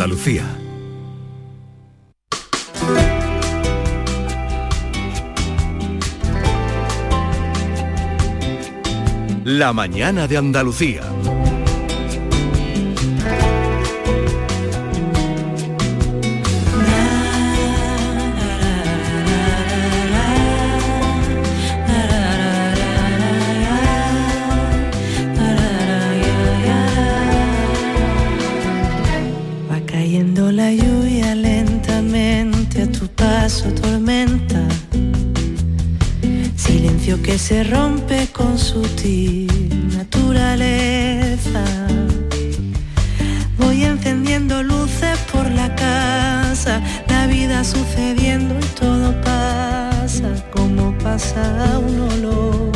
Andalucía. La mañana de Andalucía. Silencio que se rompe con sutil naturaleza. Voy encendiendo luces por la casa, la vida sucediendo y todo pasa como pasa un olor.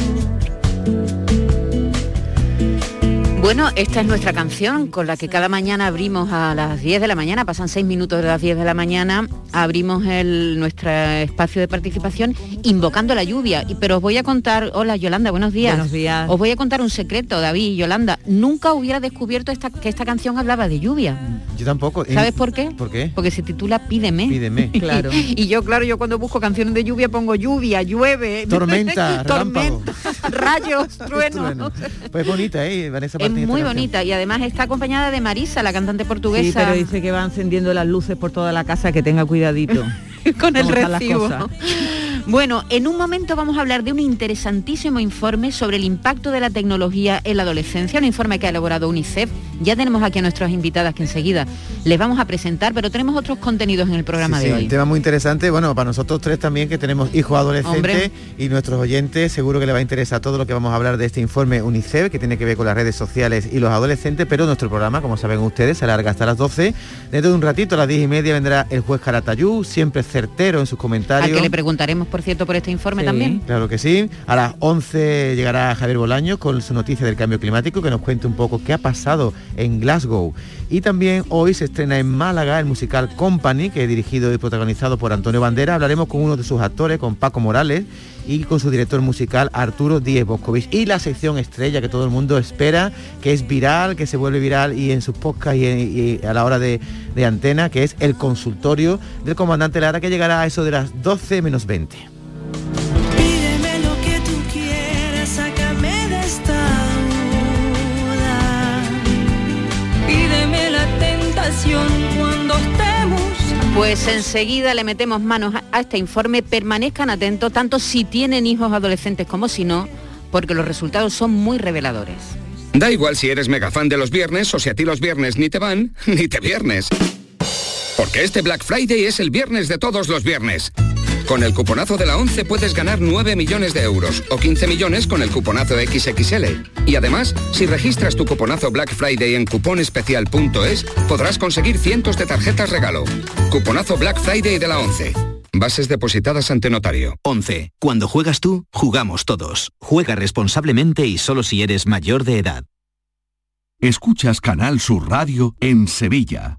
Bueno, esta es nuestra canción con la que cada mañana abrimos a las 10 de la mañana, pasan 6 minutos de las 10 de la mañana, abrimos el, nuestro espacio de participación invocando la lluvia. Y- Pero os voy a contar, hola Yolanda, buenos días. Buenos días. Os voy a contar un secreto, David y Yolanda. Nunca hubiera descubierto esta, que esta canción hablaba de lluvia. Yo tampoco. ¿eh? ¿Sabes por qué? ¿Por qué? Porque se titula Pídeme. Pídeme. Claro. Y yo, claro, yo cuando busco canciones de lluvia pongo lluvia, llueve, Tormenta, tormenta, rayos, truenos. Trueno. Pues bonita, ¿eh? Vanessa Es muy canción. bonita y además está acompañada de Marisa, la cantante portuguesa. Sí, pero dice que va encendiendo las luces por toda la casa, que tenga cuidadito. con el recibo. Bueno, en un momento vamos a hablar de un interesantísimo informe sobre el impacto de la tecnología en la adolescencia, un informe que ha elaborado UNICEF. Ya tenemos aquí a nuestras invitadas que enseguida les vamos a presentar, pero tenemos otros contenidos en el programa Sí, de sí, hoy. un tema muy interesante. Bueno, para nosotros tres también que tenemos hijos adolescentes Hombre. y nuestros oyentes, seguro que les va a interesar todo lo que vamos a hablar de este informe UNICEF, que tiene que ver con las redes sociales y los adolescentes, pero nuestro programa, como saben ustedes, se alarga hasta las 12. Dentro de un ratito, a las 10 y media, vendrá el juez Caratayú, siempre certero en sus comentarios. que le preguntaremos, por cierto, por este informe Sí. también. Claro que sí. A las 11 llegará Javier Bolaño con su noticia del cambio climático, que nos cuente un poco qué ha pasado en Glasgow. Y también hoy se estrena en Málaga el musical Company, que es dirigido y protagonizado por Antonio Bandera. Hablaremos con uno de sus actores, con Paco Morales, y con su director musical Arturo Díez Boscovich. Y la sección estrella que todo el mundo espera, que es viral, que se vuelve viral y en sus podcasts y, y a la hora de, de antena, que es el consultorio del comandante Lara, que llegará a eso de las 12 menos 20. Pues enseguida le metemos manos a- este informe. Permanezcan atentos, tanto si tienen hijos adolescentes como si no, porque los resultados son muy reveladores. Da igual si eres mega fan de los viernes o si a ti los viernes ni te van, ni te viernes. Porque este Black Friday es el viernes de todos los viernes. Con el cuponazo de la 11 puedes ganar 9 millones de euros o 15 millones con el cuponazo XXL. Y además, si registras tu cuponazo Black Friday en cuponespecial.es, podrás conseguir cientos de tarjetas regalo. Cuponazo Black Friday de la 11. Bases depositadas ante notario. 11. Cuando juegas tú, jugamos todos. Juega responsablemente y solo si eres mayor de edad. Escuchas Canal Sur Radio en Sevilla.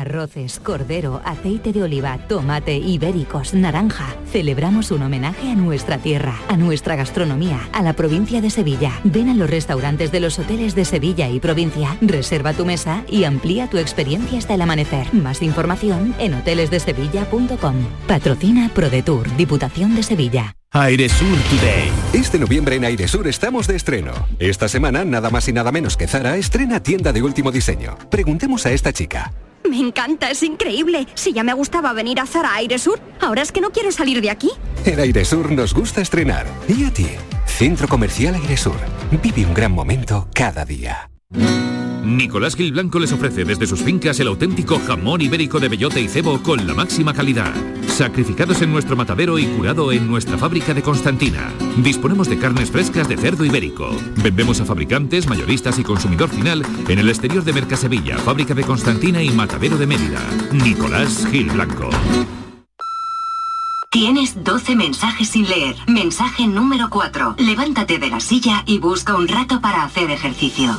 Arroces, cordero, aceite de oliva, tomate, ibéricos, naranja. Celebramos un homenaje a nuestra tierra, a nuestra gastronomía, a la provincia de Sevilla. Ven a los restaurantes de los hoteles de Sevilla y provincia, reserva tu mesa y amplía tu experiencia hasta el amanecer. Más información en hotelesdesevilla.com. Patrocina ProDetour, Diputación de Sevilla. Airesur Today. Este noviembre en Airesur estamos de estreno. Esta semana, nada más y nada menos que Zara estrena tienda de último diseño. Preguntemos a esta chica. Me encanta, es increíble. Si ya me gustaba venir a Zara Aire Sur, ahora es que no quiero salir de aquí. En Airesur nos gusta estrenar. ¿Y a ti? Centro Comercial Airesur. Vive un gran momento cada día. Nicolás Gil Blanco les ofrece desde sus fincas el auténtico jamón ibérico de bellota y cebo con la máxima calidad. Sacrificados en nuestro matadero y curado en nuestra fábrica de Constantina. Disponemos de carnes frescas de cerdo ibérico. Vendemos a fabricantes, mayoristas y consumidor final en el exterior de Mercasevilla, fábrica de Constantina y matadero de Mérida. Nicolás Gil Blanco. Tienes 12 mensajes sin leer. Mensaje número 4. Levántate de la silla y busca un rato para hacer ejercicio.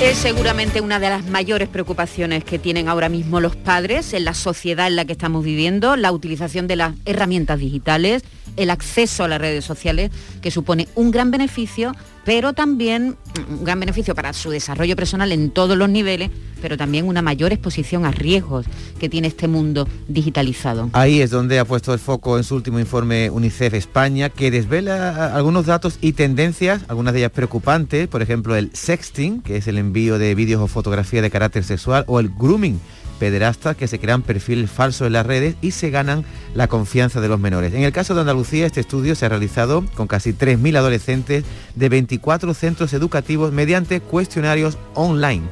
Es seguramente una de las mayores preocupaciones que tienen ahora mismo los padres en la sociedad en la que estamos viviendo, la utilización de las herramientas digitales, el acceso a las redes sociales, que supone un gran beneficio, pero también un gran beneficio para su desarrollo personal en todos los niveles, pero también una mayor exposición a riesgos que tiene este mundo digitalizado. Ahí es donde ha puesto el foco en su último informe UNICEF España, que desvela algunos datos y tendencias, algunas de ellas preocupantes, por ejemplo el sexting, que es el envío de vídeos o fotografías de carácter sexual, o el grooming, pederastas que se crean perfiles falsos en las redes y se ganan la confianza de los menores. En el caso de Andalucía, este estudio se ha realizado con casi 3.000 adolescentes de 24 centros educativos mediante cuestionarios online.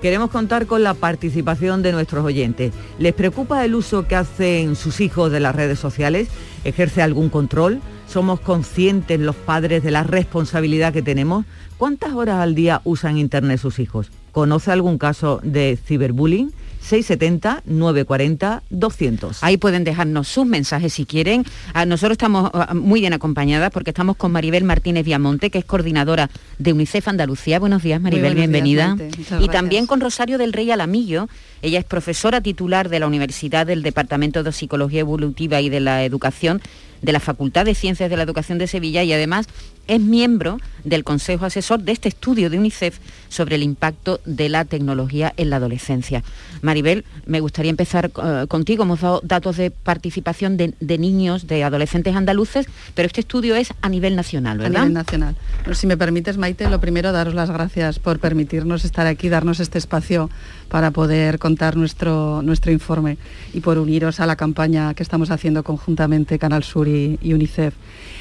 Queremos contar con la participación de nuestros oyentes. ¿Les preocupa el uso que hacen sus hijos de las redes sociales? ¿Ejerce algún control? ¿Somos conscientes los padres de la responsabilidad que tenemos? ¿Cuántas horas al día usan Internet sus hijos? ¿Conoce algún caso de ciberbullying? 670-940-200. Ahí pueden dejarnos sus mensajes si quieren. A nosotros estamos ah, muy bien acompañadas porque estamos con Maribel Martínez Viamonte, que es coordinadora de UNICEF Andalucía. Buenos días, Maribel, bienvenida. y también con Rosario del Rey Alamillo. Ella es profesora titular de la Universidad del Departamento de Psicología Evolutiva y de la Educación de la Facultad de Ciencias de la Educación de Sevilla y además es miembro del Consejo Asesor de este estudio de UNICEF sobre el impacto de la tecnología en la adolescencia. Maribel, me gustaría empezar eh, contigo. Hemos dado datos de participación de, niños, de adolescentes andaluces, pero este estudio es a nivel nacional, ¿verdad? A nivel nacional. si me permites, Maite, lo primero, daros las gracias por permitirnos estar aquí, darnos este espacio para poder contar nuestro, nuestro informe y por uniros a la campaña que estamos haciendo conjuntamente Canal Sur y UNICEF.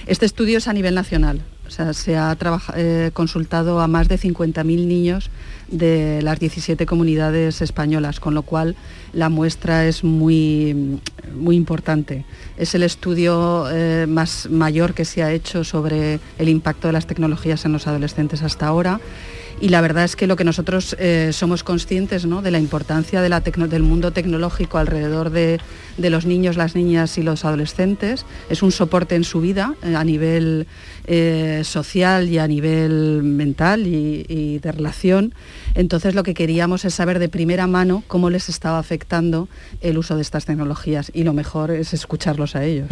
Este estudio es a nivel nacional, se ha eh, consultado a más de 50.000 niños de las 17 comunidades españolas, con lo cual la muestra es muy, muy importante. Es el estudio eh, más mayor que se ha hecho sobre el impacto de las tecnologías en los adolescentes hasta ahora y la verdad es que lo que nosotros eh, somos conscientes de la importancia del mundo tecnológico alrededor de, los niños, las niñas y los adolescentes es un soporte en su vida eh, a nivel eh, social y a nivel mental y, de relación. Entonces lo que queríamos es saber de primera mano cómo les estaba afectando el uso de estas tecnologías y lo mejor es escucharlos a ellos.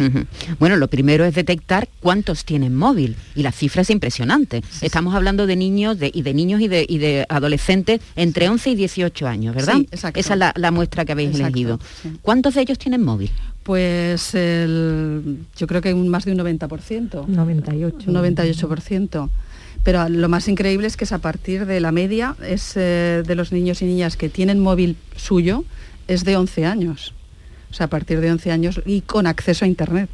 Bueno, lo primero es detectar cuántos tienen móvil y la cifra es impresionante. Estamos hablando de niños y de niños y de, adolescentes entre 11 y 18 años, ¿verdad? Esa es la, muestra que habéis elegido. ¿Cuántos de ellos tienen móvil? Pues yo creo que un, más de un 90%. 98. Un 98%. Pero lo más increíble es que es a partir de la media es eh, de los niños y niñas que tienen móvil suyo es de 11 años. O sea, a partir de 11 años y con acceso a Internet.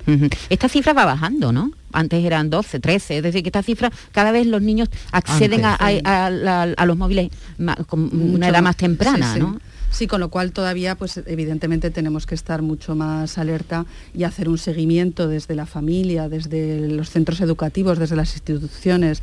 Esta cifra va bajando, ¿no? Antes eran 12, 13, es decir, que esta cifra, cada vez los niños acceden a, los móviles con una edad más temprana, ¿no? Sí, con lo cual todavía, pues evidentemente tenemos que estar mucho más alerta y hacer un seguimiento desde la familia, desde los centros educativos, desde las instituciones,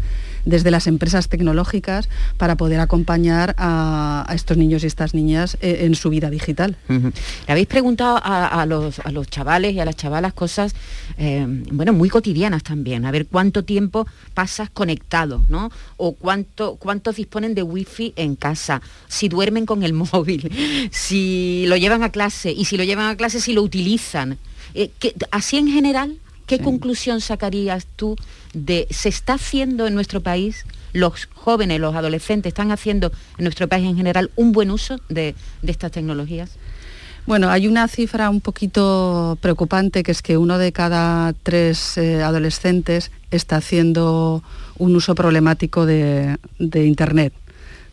desde las empresas tecnológicas, para poder acompañar a, estos niños y estas niñas eh, en, su vida digital. Le habéis preguntado a, los, chavales y a las chavalas cosas, eh, bueno, muy cotidianas también, a ver cuánto tiempo pasas conectado, ¿no? O cuánto, cuántos disponen de wifi en casa, si duermen con el móvil si lo llevan a clase y si lo llevan a clase, si lo utilizan. Eh, así en general, ¿qué conclusión sacarías tú de se está haciendo en nuestro país, los jóvenes, los adolescentes están haciendo en nuestro país en general un buen uso de estas tecnologías? Bueno, hay una cifra un poquito preocupante que es que uno de cada tres eh, adolescentes está haciendo un uso problemático de, de Internet.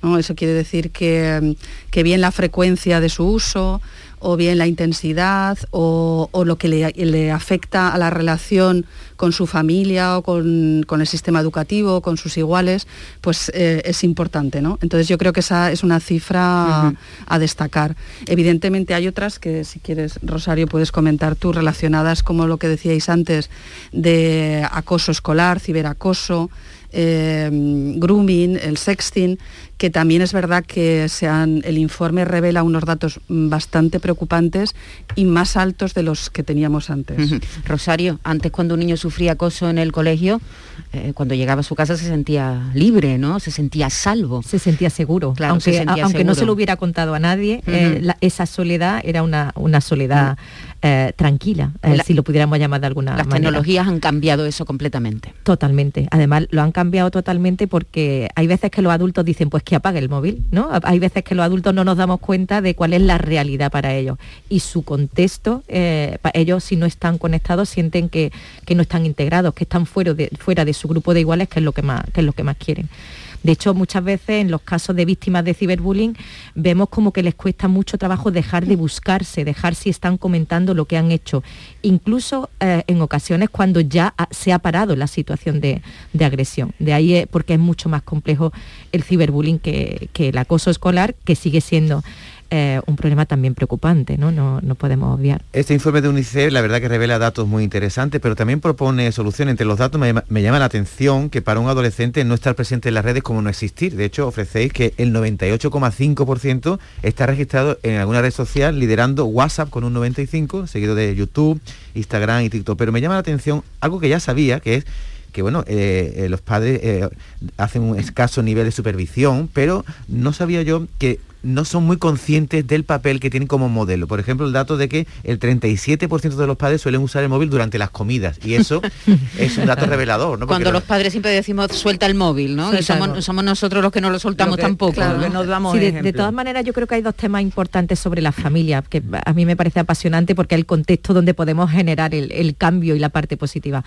¿no? Eso quiere decir que, que bien la frecuencia de su uso, o bien la intensidad o, lo que le, afecta a la relación con su familia o con, con el sistema educativo, con sus iguales, pues eh, es importante. ¿no? Entonces yo creo que esa es una cifra uh -huh. a destacar. Evidentemente hay otras que si quieres, Rosario, puedes comentar tú, relacionadas como lo que decíais antes, de acoso escolar, ciberacoso, eh, grooming, el sexting, que también es verdad que se han, el informe revela unos datos bastante preocupantes y más altos de los que teníamos antes. Uh -huh. Rosario, antes cuando un niño sufría acoso en el colegio, eh, cuando llegaba a su casa se sentía libre, ¿no? Se sentía salvo. Se sentía seguro. Claro, aunque, se sentía aunque seguro. no se lo hubiera contado a nadie, uh -huh. eh, la, esa soledad era una, una soledad eh, tranquila, La, si lo pudiéramos llamar de alguna las manera. Las tecnologías han cambiado eso completamente. Totalmente. Además, lo han cambiado totalmente porque hay veces que los adultos dicen, pues que apague el móvil, ¿no? Hay veces que los adultos no nos damos cuenta de cuál es la realidad para ellos. Y su contexto, eh, ellos si no están conectados sienten que, que no están integrados, que están fuera de, fuera de su grupo de iguales, que es lo que más, que es lo que más quieren. De hecho, muchas veces en los casos de víctimas de ciberbullying vemos como que les cuesta mucho trabajo dejar de buscarse, dejar si están comentando lo que han hecho. Incluso eh, en ocasiones cuando ya se ha parado la situación de, de agresión. De ahí es porque es mucho más complejo el ciberbullying que, que el acoso escolar, que sigue siendo eh, un problema también preocupante, ¿no? ¿no? No podemos obviar. Este informe de UNICEF la verdad que revela datos muy interesantes, pero también propone soluciones. Entre los datos me, me, llama la atención que para un adolescente no estar presente en las redes como no existir. De hecho, ofrecéis que el 98,5% está registrado en alguna red social, liderando WhatsApp con un 95%, seguido de YouTube, Instagram y TikTok. Pero me llama la atención algo que ya sabía, que es que bueno, eh, eh, los padres hacen un escaso nivel de supervisión, pero no sabía yo que no son muy conscientes del papel que tienen como modelo. Por ejemplo, el dato de que el 37% de los padres suelen usar el móvil durante las comidas. Y eso es un dato revelador. ¿no? Cuando los padres siempre decimos suelta el móvil, ¿no? Y somos, somos, nosotros los que no lo soltamos lo que, tampoco. Claro, ¿no? que nos damos sí, de, de, todas maneras, yo creo que hay dos temas importantes sobre la familia, que a mí me parece apasionante porque es el contexto donde podemos generar el, el cambio y la parte positiva.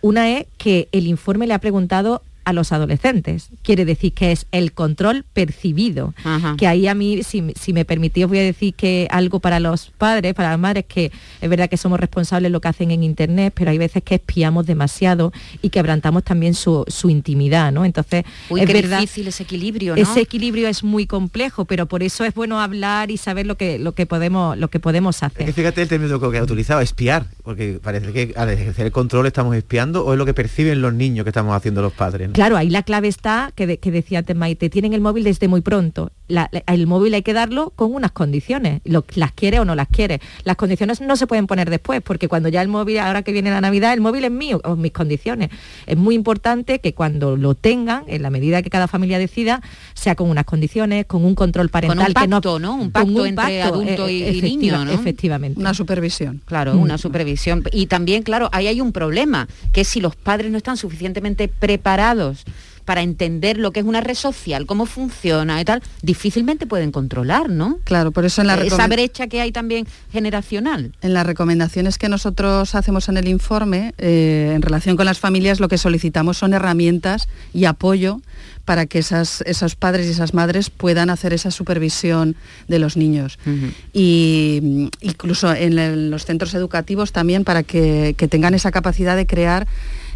Una es que el informe le ha preguntado a los adolescentes. Quiere decir que es el control percibido. Ajá. Que ahí a mí, si, si, me permitís, voy a decir que algo para los padres, para las madres, que es verdad que somos responsables de lo que hacen en Internet, pero hay veces que espiamos demasiado y quebrantamos también su, su intimidad, ¿no? Entonces, Uy, es qué verdad, difícil ese equilibrio, ¿no? Ese equilibrio es muy complejo, pero por eso es bueno hablar y saber lo que, lo que, podemos, lo que podemos hacer. Es que fíjate el término que ha utilizado, espiar, porque parece que al ejercer el control estamos espiando o es lo que perciben los niños que estamos haciendo los padres. ¿no? Claro, ahí la clave está, que, de, que decía Maite, tienen el móvil desde muy pronto. La, el móvil hay que darlo con unas condiciones, lo, las quiere o no las quiere. Las condiciones no se pueden poner después, porque cuando ya el móvil, ahora que viene la Navidad, el móvil es mío, o mis condiciones. Es muy importante que cuando lo tengan, en la medida que cada familia decida, sea con unas condiciones, con un control parental. Con un pacto, que no, ¿no? Un pacto un entre pacto, adulto y, e niño, ¿no? Efectivamente. Una supervisión. Claro, mm. una supervisión. Y también, claro, ahí hay un problema, que si los padres no están suficientemente preparados para entender lo que es una red social, cómo funciona y tal, difícilmente pueden controlar, ¿no? Claro, por eso en la esa brecha que hay también generacional. En las recomendaciones que nosotros hacemos en el informe, eh, en relación con las familias, lo que solicitamos son herramientas y apoyo para que esas, esos padres y esas madres puedan hacer esa supervisión de los niños. Uh -huh. Y incluso en, los centros educativos también para que, que tengan esa capacidad de crear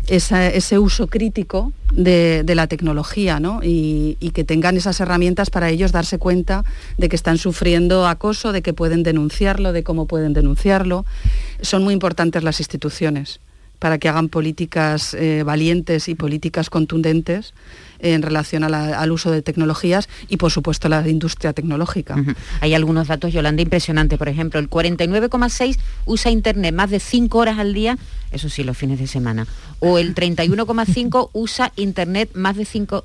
ese uso crítico de, la tecnología ¿no? y, que tengan esas herramientas para ellos darse cuenta de que están sufriendo acoso, de que pueden denunciarlo, de cómo pueden denunciarlo. Son muy importantes las instituciones para que hagan políticas eh, valientes y políticas contundentes en relación a la, al uso de tecnologías y, por supuesto, la industria tecnológica. Hay algunos datos, Yolanda, impresionantes. Por ejemplo, el 49,6 usa Internet más de 5 horas al día, eso sí, los fines de semana. O el 31,5 usa Internet más de 5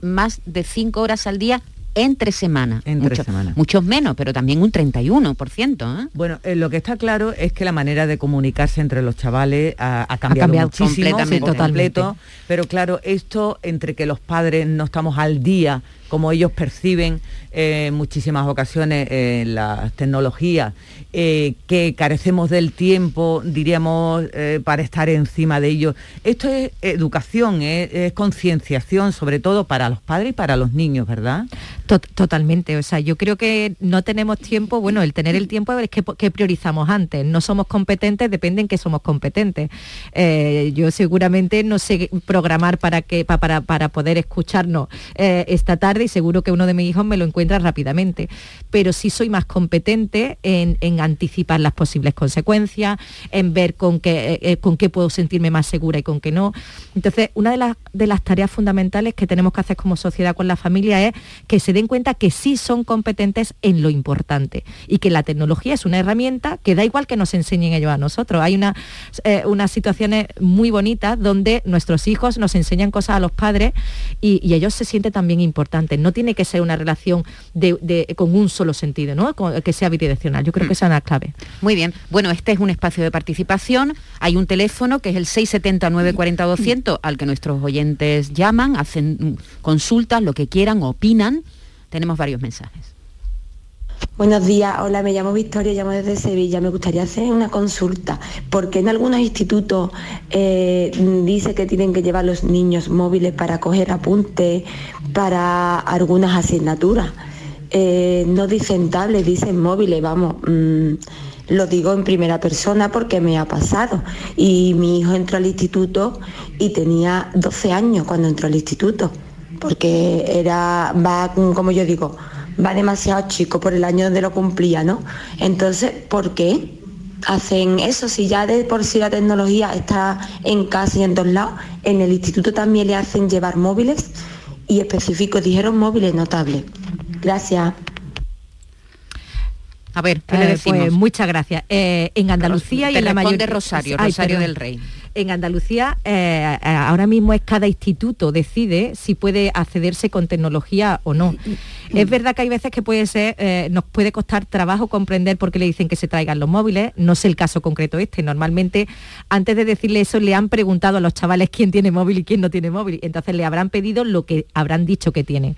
más de 5 horas al día entre semana. Entre Mucho, semana. Muchos menos, pero también un 31%. ¿eh? Bueno, eh, lo que está claro es que la manera de comunicarse entre los chavales ha, ha cambiado, ha cambiado muchísimo, completamente. completo. Pero claro, esto entre que los padres no estamos al día cómo ellos perciben eh, en muchísimas ocasiones eh, las tecnologías, eh, que carecemos del tiempo, diríamos, para estar encima de ellos. Esto es educación, es concienciación, sobre todo para los padres y para los niños, ¿verdad? Totalmente, o sea, yo creo que no tenemos tiempo, bueno, el tener el tiempo es que, priorizamos antes, no somos competentes, depende en qué somos competentes. yo seguramente no sé programar para, que, para, para poder escucharnos esta tarde y seguro que uno de mis hijos me lo encuentra rápidamente, pero sí soy más competente en, anticipar las posibles consecuencias, en ver con qué, eh, eh, con qué puedo sentirme más segura y con qué no. Entonces, una de las, de las tareas fundamentales que tenemos que hacer como sociedad con la familia es que se den cuenta que sí son competentes en lo importante y que la tecnología es una herramienta que da igual que nos enseñen ellos a nosotros. Hay una, eh, unas situaciones muy bonitas donde nuestros hijos nos enseñan cosas a los padres y, y ellos se sienten también importantes. No tiene que ser una relación con un solo sentido, ¿no? que sea bidireccional. Yo creo que esa es la clave. Muy bien. Bueno, este es un espacio de participación. Hay un teléfono que es el 670 940 200 al que nuestros oyentes llaman, hacen consultas, lo que quieran, opinan. Tenemos varios mensajes. Buenos días, hola, me llamo Victoria, llamo desde Sevilla. Me gustaría hacer una consulta, porque en algunos institutos eh, dice que tienen que llevar los niños móviles para coger apuntes para algunas asignaturas. Eh, no dicen tablets, dicen móviles, vamos. Mm, lo digo en primera persona porque me ha pasado. Y mi hijo entró al instituto y tenía 12 años cuando entró al instituto, porque era, va, como yo digo, va demasiado chico por el año donde lo cumplía, ¿no? Entonces, ¿por qué? hacen eso, si ya de por sí la tecnología está en casa y en todos lados, en el instituto también le hacen llevar móviles y específicos, dijeron móviles notables. Gracias. A ver, ¿qué le eh, decimos? Pues muchas gracias. Eh, en Andalucía y en la mayoría... Rosario, Rosario del Rey. En Andalucía eh, ahora mismo es cada instituto decide si puede accederse con tecnología o no. Es verdad que hay veces que puede ser, nos puede costar trabajo comprender por qué le dicen que se traigan los móviles. No sé el caso concreto este. Normalmente, antes de decirle eso, le han preguntado a los chavales quién tiene móvil y quién no tiene móvil. Entonces le habrán pedido lo que habrán dicho que tienen.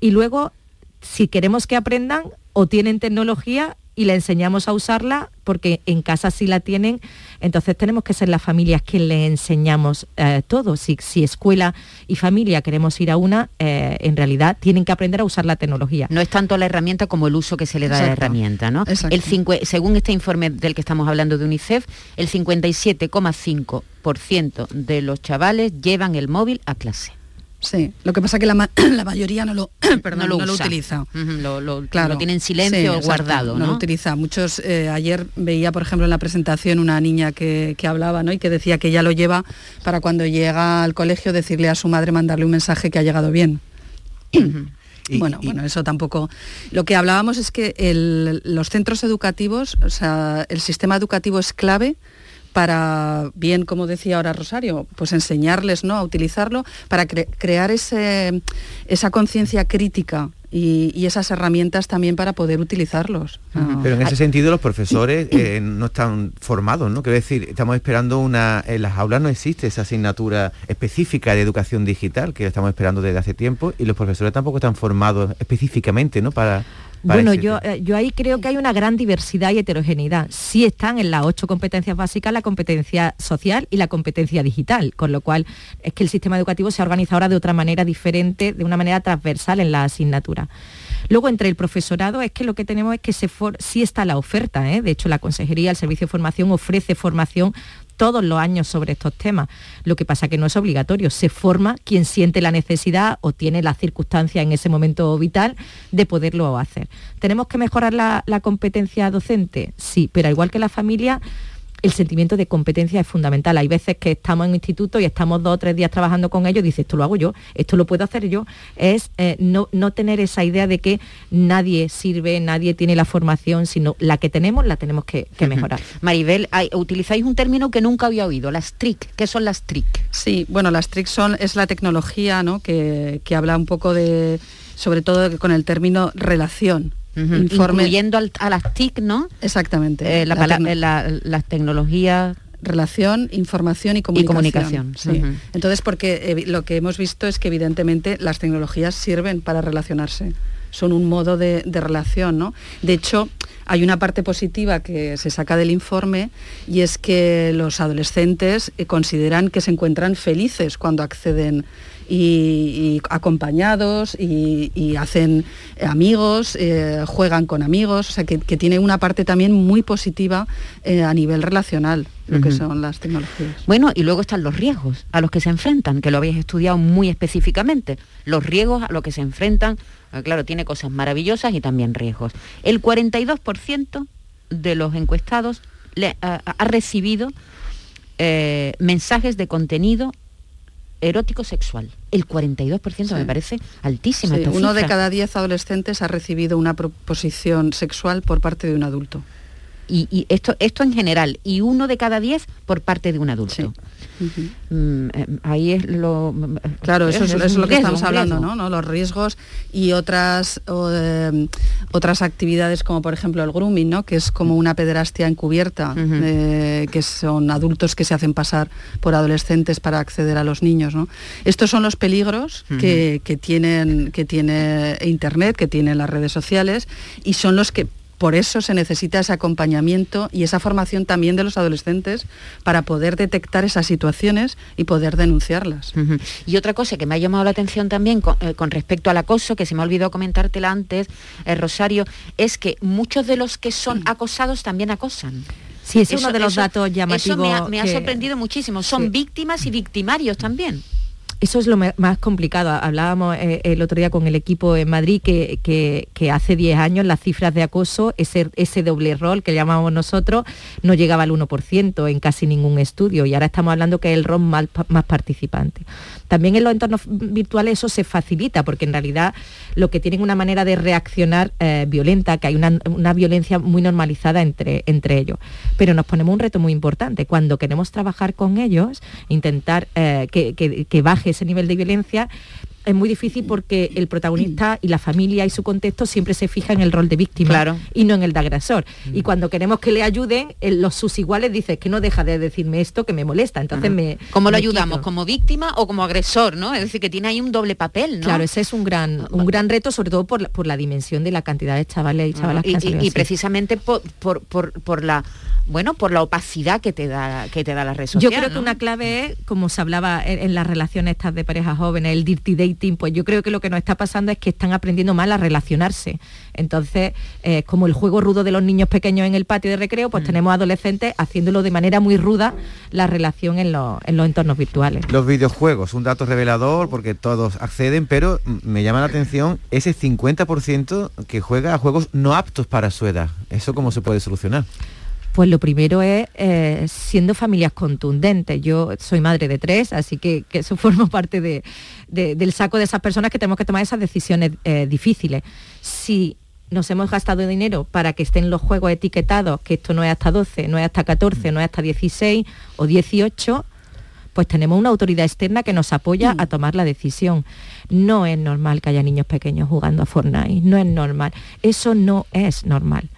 Y luego si queremos que aprendan o tienen tecnología y le enseñamos a usarla, porque en casa sí la tienen, entonces tenemos que ser las familias que le enseñamos eh, todo. Si, escuela y familia queremos ir a una, eh, en realidad tienen que aprender a usar la tecnología. No es tanto la herramienta como el uso que se le da a la herramienta, ¿no? El según este informe del que estamos hablando de UNICEF, el 57,5% de los chavales llevan el móvil a clase. Sí, lo que pasa es que la, mayoría no lo, perdón, no lo, utiliza. lo, claro. tiene en silencio guardado. ¿no? lo utiliza. Muchos, eh, ayer veía, por ejemplo, en la presentación una niña que, hablaba ¿no? y que decía que ya lo lleva para cuando llega al colegio decirle a su madre, mandarle un mensaje que ha llegado bien. bueno, bueno, eso tampoco. Lo que hablábamos es que los centros educativos, o sea, el sistema educativo es clave para, bien como decía ahora Rosario, pues enseñarles ¿no? a utilizarlo, para crear ese, esa conciencia crítica y, esas herramientas también para poder utilizarlos. Pero en ese sentido los profesores eh, no están formados, ¿no? Quiero decir, estamos esperando una... En las aulas no existe esa asignatura específica de educación digital que estamos esperando desde hace tiempo y los profesores tampoco están formados específicamente, ¿no? Para bueno, yo, eh, yo ahí creo que hay una gran diversidad y heterogeneidad. Sí están en las ocho competencias básicas la competencia social y la competencia digital, con lo cual es que el sistema educativo se organiza ahora de otra manera diferente, de una manera transversal en la asignatura. Luego, entre el profesorado, es que lo que tenemos es que se sí está la oferta. ¿eh? De hecho, la Consejería, el Servicio de Formación, ofrece formación todos los años sobre estos temas. Lo que pasa que no es obligatorio, se forma quien siente la necesidad o tiene la circunstancia en ese momento vital de poderlo hacer. ¿Tenemos que mejorar la, la competencia docente? Sí, pero igual que la familia, el sentimiento de competencia es fundamental. Hay veces que estamos en un instituto y estamos dos o tres días trabajando con ellos y dices, esto lo hago yo, esto lo puedo hacer yo. Es eh, no, tener esa idea de que nadie sirve, nadie tiene la formación, sino la que tenemos la tenemos que, mejorar. Maribel, utilizáis un término que nunca había oído, las TRIC. ¿Qué son las TRIC? Sí, bueno, las TRIC son, es la tecnología ¿no? que, que habla un poco de, sobre todo con el término relación Incluyendo a las TIC, ¿no? Exactamente. Eh, la, tecnología relación, información y comunicación. comunicación, sí. ujú. Entonces, porque eh, lo que hemos visto es que evidentemente las tecnologías sirven para relacionarse, son un modo de, de relación, ¿no? De hecho, hay una parte positiva que se saca del informe y es que los adolescentes eh, consideran que se encuentran felices cuando acceden y, y acompañados y, y hacen amigos, eh, juegan con amigos, o sea que, que tiene una parte también muy positiva eh, a nivel relacional, lo que son las tecnologías. Bueno, y luego están los riesgos a los que se enfrentan, que lo habéis estudiado muy específicamente. Los riesgos a los que se enfrentan, eh, claro, tiene cosas maravillosas y también riesgos. El 42% de los encuestados le- ha, ha recibido eh, mensajes de contenido erótico sexual. El 42% me Sí. parece altísima Sí, esta uno de cada diez adolescentes ha recibido una proposición sexual por parte de un adulto. Y, y esto, esto en general, y uno de cada diez por parte de un adulto. Mm, eh, ahí es lo... Claro, eso es, eso es lo que riesgo, estamos hablando. ¿no? ¿no? Los riesgos y otras o, eh, otras actividades como por ejemplo el grooming, ¿no? Que es como una pederastia encubierta, eh, que son adultos que se hacen pasar por adolescentes para acceder a los niños, ¿no? Estos son los peligros que, que tienen que tiene internet, que tienen las redes sociales y son los que por eso se necesita ese acompañamiento y esa formación también de los adolescentes para poder detectar esas situaciones y poder denunciarlas. Y otra cosa que me ha llamado la atención también con, eh, con respecto al acoso, que se me ha olvidado comentártela antes, eh, Rosario, es que muchos de los que son acosados también acosan. Sí, es uno de los datos llamativos Eso me ha, me ha que- sorprendido muchísimo. Son Sí. víctimas y victimarios también. Eso es lo más complicado. Hablábamos eh, el otro día con el equipo en Madrid que, hace 10 años las cifras de acoso, ese, doble rol que llamamos nosotros, no llegaba al 1% en casi ningún estudio y ahora estamos hablando que es el rol más participante. También en los entornos virtuales eso se facilita porque en realidad lo que tienen una manera de reaccionar eh, violenta, que hay una, violencia muy normalizada entre, entre ellos. Pero nos ponemos un reto muy importante. Cuando queremos trabajar con ellos, intentar eh, que- que baje ese nivel de violencia, es muy difícil porque el protagonista y la familia y su contexto siempre se fija en el rol de víctima Claro. y no en el de agresor. Y cuando queremos que le ayuden, el- los sus iguales dicen que no deja de decirme esto que me molesta. Entonces me ¿Cómo lo me ayudamos? quito. ¿Como víctima o como agresor? ¿no? Es decir, que tiene ahí un doble papel, ¿no? Claro, ese es un gran, un gran reto, sobre todo por la, por la dimensión de la cantidad de chavales y chavalas y, que han y- precisamente por, por- por- por la bueno por la opacidad que te da que te da la red social. Yo creo que una clave es, como se hablaba en, en las relaciones estas de parejas jóvenes, el dirty pues yo creo que lo que nos está pasando es que están aprendiendo mal a relacionarse. Entonces, eh, como el juego rudo de los niños pequeños en el patio de recreo, Mm. pues tenemos adolescentes haciéndolo de manera muy ruda la relación en, los- en los entornos virtuales. Los videojuegos, un dato revelador porque todos acceden, pero mm, me llama la atención ese 50% que juega a juegos no aptos para su edad. ¿Eso cómo se puede solucionar? Pues lo primero es eh, siendo familias contundentes. Yo soy madre de tres, así que, eso forma parte de- del saco de esas personas que tenemos que tomar esas decisiones eh, difíciles. Si nos hemos gastado dinero para que estén los juegos etiquetados, que esto no es hasta 12, no es hasta 14, no es hasta 16 o 18, pues tenemos una autoridad externa que nos apoya a tomar la decisión. No es normal que haya niños pequeños jugando a Fortnite, no es normal. Eso no es normal.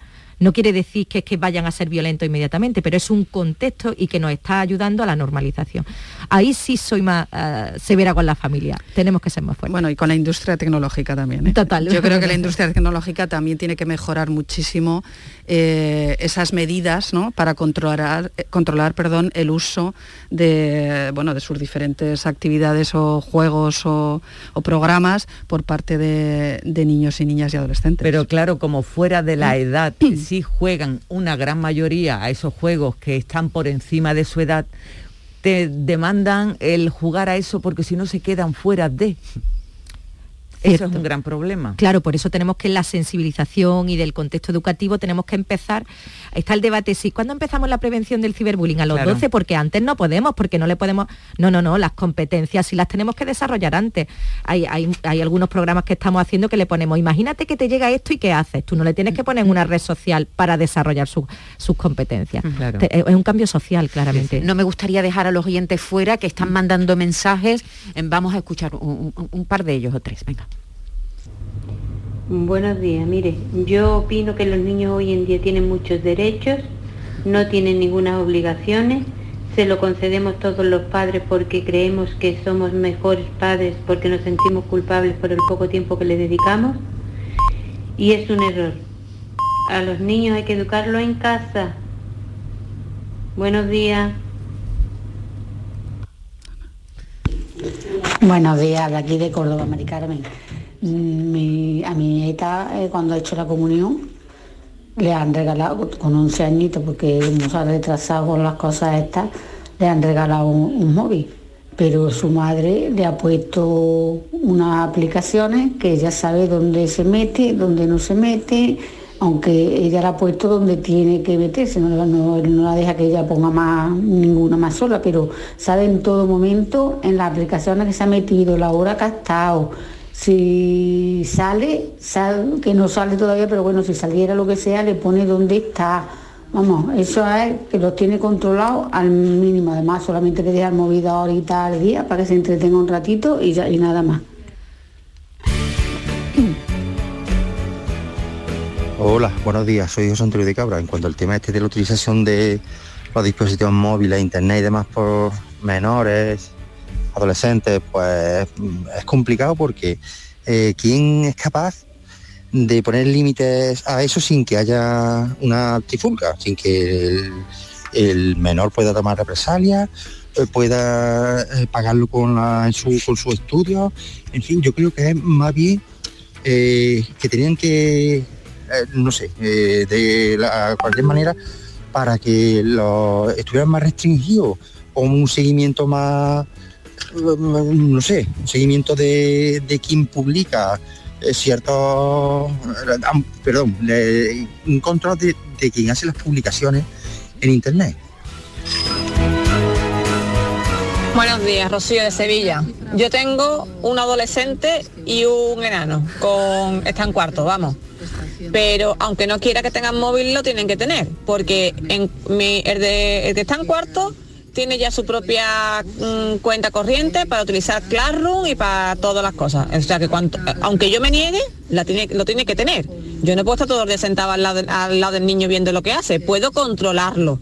No quiere decir que, es que vayan a ser violentos inmediatamente, pero es un contexto y que nos está ayudando a la normalización. Ahí sí soy más eh, severa con la familia. Tenemos que ser más fuertes. Bueno, y con la industria tecnológica también. ¿eh? Total. Yo creo que la industria tecnológica también tiene que mejorar muchísimo eh, esas medidas ¿no? para controlar, eh, controlar perdón, el uso de, bueno, de sus diferentes actividades o juegos o, o programas por parte de, de niños y niñas y adolescentes. Pero claro, como fuera de la edad, sí juegan una gran mayoría a esos juegos que están por encima de su edad, te demandan el jugar a eso porque si no se quedan fuera de. Eso es un gran problema. Claro, por eso tenemos que en la sensibilización y del contexto educativo tenemos que empezar. Está el debate, sí, ¿cuándo empezamos la prevención del ciberbullying? A los Claro. 12, porque antes no podemos, porque no le podemos. No, no, no, las competencias sí las tenemos que desarrollar antes. Hay, hay, hay algunos programas que estamos haciendo que le ponemos, imagínate que te llega esto y qué haces. Tú no le tienes que poner una red social para desarrollar su- sus competencias. Claro. Te- Es un cambio social, claramente. No me gustaría dejar a los oyentes fuera que están mandando mensajes. Vamos a escuchar un, un- un par de ellos o tres. Venga. Buenos días, mire, yo opino que los niños hoy en día tienen muchos derechos, no tienen ninguna obligaciones se lo concedemos todos los padres porque creemos que somos mejores padres porque nos sentimos culpables por el poco tiempo que le dedicamos. Y es un error. A los niños hay que educarlo en casa. Buenos días. Buenos días, de aquí de Córdoba, Mari Carmen. Mi- a mi nieta, eh, cuando ha hecho la comunión, le han regalado, con 11 añitos, porque nos ha retrasado con las cosas estas, le han regalado un, móvil. Pero su madre le ha puesto unas aplicaciones que ella sabe dónde se mete, dónde no se mete, aunque ella la ha puesto donde tiene que meterse, no, no- no la deja que ella ponga más ninguna más sola, pero sabe en todo momento en las aplicaciones que se ha metido, la hora que ha estado, si sale, sal- que no sale todavía, pero bueno, si saliera lo que sea, le pone dónde está. Vamos, eso es que los tiene controlados al mínimo. Además, solamente le deja el móvil dos horitas al día para que se entretenga un ratito y, ya, y nada más. Hola, buenos días, soy José Antonio de Cabra. En cuanto al tema este de la utilización de los dispositivos móviles, internet y demás por menores, adolescentes, pues mm, es complicado porque eh, ¿quién es capaz de poner límites a eso sin que haya una trifulca, sin que el, menor pueda tomar represalias, eh, pueda eh, pagarlo con, la- en su, con su estudio? En fin, yo creo que es más bien eh, que tenían que, no sé, de cualquier manera, para que los estuvieran más restringidos, o un seguimiento más, no sé, seguimiento de, de quien publica eh, ciertos, ah, perdón, un control de, de quien hace las publicaciones en Internet. Buenos días, Rocío de Sevilla. Yo tengo un adolescente y un enano, con está en cuarto, vamos. Pero aunque no quiera que tengan móvil, lo tienen que tener, porque en mi, el, de, el que está en cuarto tiene ya su propia mm, cuenta corriente para utilizar Classroom y para todas las cosas. O sea que aunque yo me niegue, lo tiene que tener. Yo no puedo estar todos los días sentado al lado, al lado del niño viendo lo que hace, puedo controlarlo,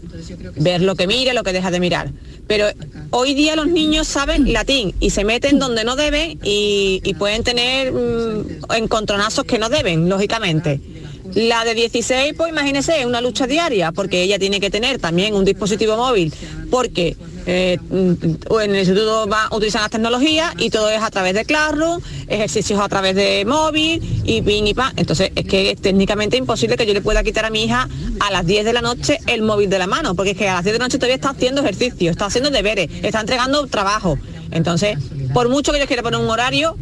ver lo que mira, lo que deja de mirar. Pero hoy día los niños saben latín y se meten donde no deben y, y pueden tener mm, encontronazos que no deben, lógicamente. La de 16, pues imagínese, es una lucha diaria, porque ella tiene que tener también un dispositivo móvil, porque eh, mm, en el instituto va, utilizan las tecnologías y todo es a través de Classroom, ejercicios a través de móvil y pin y pan. Entonces es que es técnicamente imposible que yo le pueda quitar a mi hija a las 10 de la noche el móvil de la mano, porque es que a las 10 de la noche todavía está haciendo ejercicio, está haciendo deberes, está entregando trabajo. Entonces, por mucho que yo quiera poner un horario,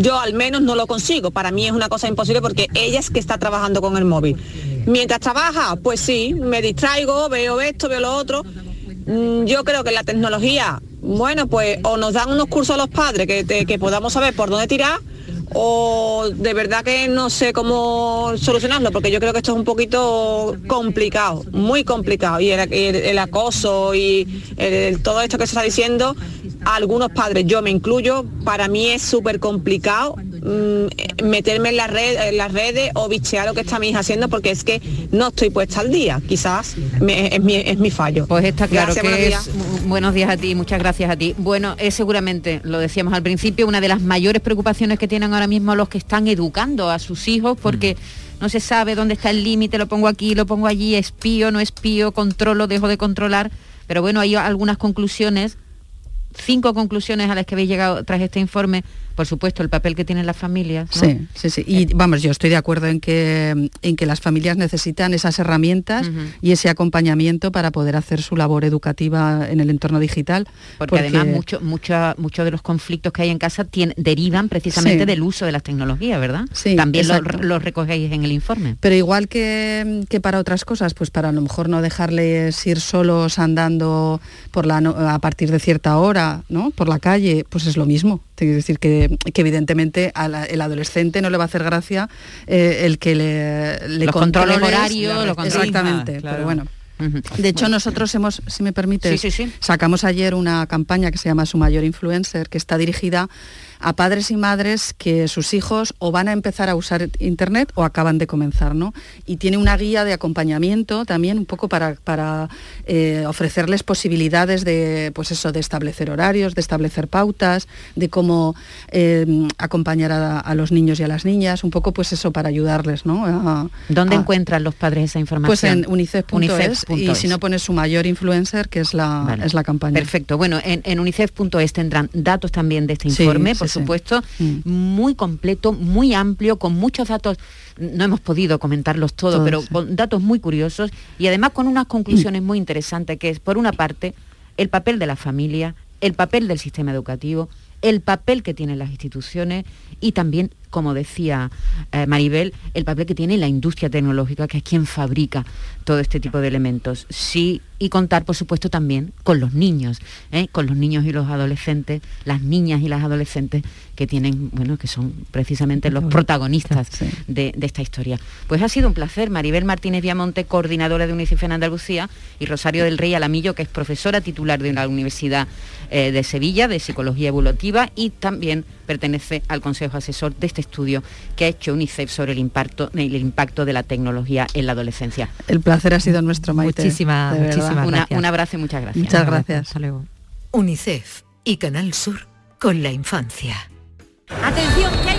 yo al menos no lo consigo. Para mí es una cosa imposible porque ella es que está trabajando con el móvil. Mientras trabaja, pues sí, me distraigo, veo esto, veo lo otro. Mm, Yo creo que la tecnología, bueno, pues o nos dan unos cursos a los padres que, que podamos saber por dónde tirar o de verdad que no sé cómo solucionarlo porque yo creo que esto es un poquito complicado, muy complicado y el, el- el acoso y el- todo esto que se está diciendo a algunos padres, yo me incluyo, para mí es súper complicado mm, meterme en, la red, en las redes o bichear lo que está mi hija haciendo porque es que no estoy puesta al día, quizás me- es, mi, es mi fallo. Pues está claro Gracias, que buenos días. es buenos días a ti, muchas gracias a ti. Bueno, es seguramente, lo decíamos al principio, una de las mayores preocupaciones que tienen ahora mismo los que están educando a sus hijos porque no se sabe dónde está el límite, lo pongo aquí, lo pongo allí, espío, no espío, controlo, dejo de controlar. Pero bueno, hay algunas conclusiones, cinco conclusiones a las que habéis llegado tras este informe. Por supuesto, el papel que tienen las familias. ¿no? Sí, sí, sí. Y vamos, yo estoy de acuerdo en que, en que las familias necesitan esas herramientas y ese acompañamiento para poder hacer su labor educativa en el entorno digital. Porque, además muchos mucho, mucho de los conflictos que hay en casa tien- derivan precisamente Sí. del uso de las tecnologías, ¿verdad? Sí, También lo, exacto. lo recogéis en el informe. Pero igual que, que para otras cosas, pues para a lo mejor no dejarles ir solos andando por la a partir de cierta hora, ¿no? Por la calle, pues es lo mismo. Que decir que, que evidentemente al el adolescente no le va a hacer gracia eh, el que le, le Los la- lo controles- Exactamente, Claro. pero bueno. De hecho, nosotros hemos, si me permites, sacamos ayer una campaña que se llama Su Mayor Influencer, que está dirigida a padres y madres que sus hijos o van a empezar a usar Internet o acaban de comenzar, ¿no? Y tiene una guía de acompañamiento también un poco para, para eh, ofrecerles posibilidades de, pues eso, de establecer horarios, de establecer pautas, de cómo eh, acompañar a, los niños y a las niñas, un poco pues eso para ayudarles, ¿no? ¿Dónde encuentran los padres esa información? Pues en unicef.es y si no pones su mayor influencer, que es la, es la campaña. Perfecto. Bueno, en, unicef.es tendrán datos también de este informe, por supuesto, mm. muy completo, muy amplio, con muchos datos, no hemos podido comentarlos todos, pero con datos muy curiosos y además con unas conclusiones muy interesantes, que es, por una parte, el papel de la familia, el papel del sistema educativo, el papel que tienen las instituciones y también, como decía eh, Maribel, el papel que tiene la industria tecnológica, que es quien fabrica todo este tipo de elementos. Sí, y contar, por supuesto, también con los niños, ¿eh? con los niños y los adolescentes, las niñas y las adolescentes que tienen, bueno, que son precisamente los protagonistas de, esta historia. Pues ha sido un placer, Maribel Martínez Viamonte, coordinadora de UNICEF en Andalucía, y Rosario del Rey Alamillo, que es profesora titular de la Universidad eh, de Sevilla de Psicología Evolutiva y también pertenece al Consejo Asesor de este estudio que ha hecho UNICEF sobre el impacto, el impacto de la tecnología en la adolescencia. El placer ha sido nuestro, Maite. Muchísimas, muchísimas gracias. un abrazo y muchas gracias. Muchas gracias. Hasta luego. UNICEF y Canal Sur con la infancia. Atención, que hay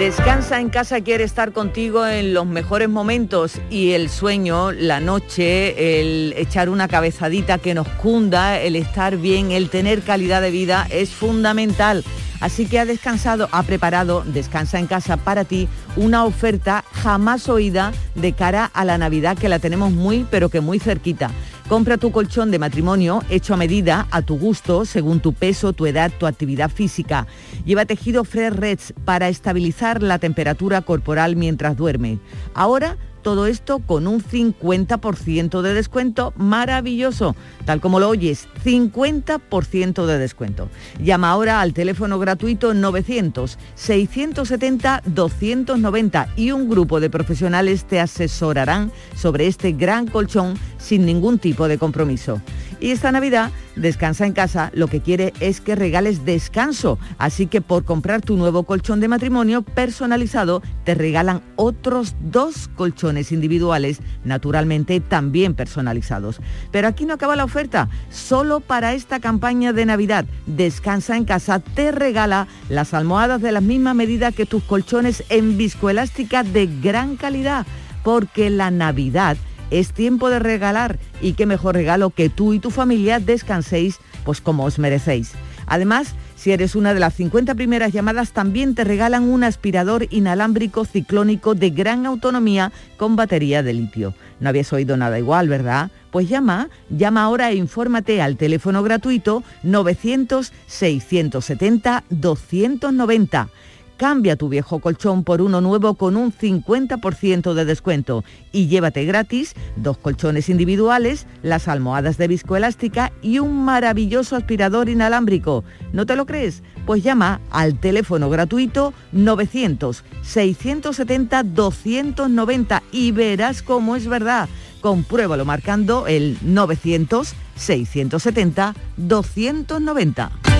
Descansa en casa quiere estar contigo en los mejores momentos y el sueño, la noche, el echar una cabezadita que nos cunda, el estar bien, el tener calidad de vida es fundamental. Así que ha descansado, ha preparado Descansa en casa para ti una oferta jamás oída de cara a la Navidad que la tenemos muy pero que muy cerquita. Compra tu colchón de matrimonio hecho a medida, a tu gusto, según tu peso, tu edad, tu actividad física. Lleva tejido Fresh Reds para estabilizar la temperatura corporal mientras duerme. Ahora todo esto con un 50% de descuento maravilloso, tal como lo oyes, 50% de descuento. Llama ahora al teléfono gratuito 900-670-290 y un grupo de profesionales te asesorarán sobre este gran colchón sin ningún tipo de compromiso. Y esta Navidad, Descansa en casa lo que quiere es que regales descanso, así que por comprar tu nuevo colchón de matrimonio personalizado te regalan otros dos colchones individuales, naturalmente también personalizados. Pero aquí no acaba la oferta, solo para esta campaña de Navidad, Descansa en casa te regala las almohadas de la misma medida que tus colchones en viscoelástica de gran calidad, porque la Navidad es tiempo de regalar y qué mejor regalo que tú y tu familia descanséis pues como os merecéis. Además, si eres una de las 50 primeras llamadas, también te regalan un aspirador inalámbrico ciclónico de gran autonomía con batería de litio. No habías oído nada igual, ¿verdad? Pues llama, llama ahora e infórmate al teléfono gratuito 900-670-290 Cambia tu viejo colchón por uno nuevo con un 50% de descuento y llévate gratis dos colchones individuales, las almohadas de viscoelástica y un maravilloso aspirador inalámbrico. ¿No te lo crees? Pues llama al teléfono gratuito 900-670-290 y verás cómo es verdad. Compruébalo marcando el 900-670-290.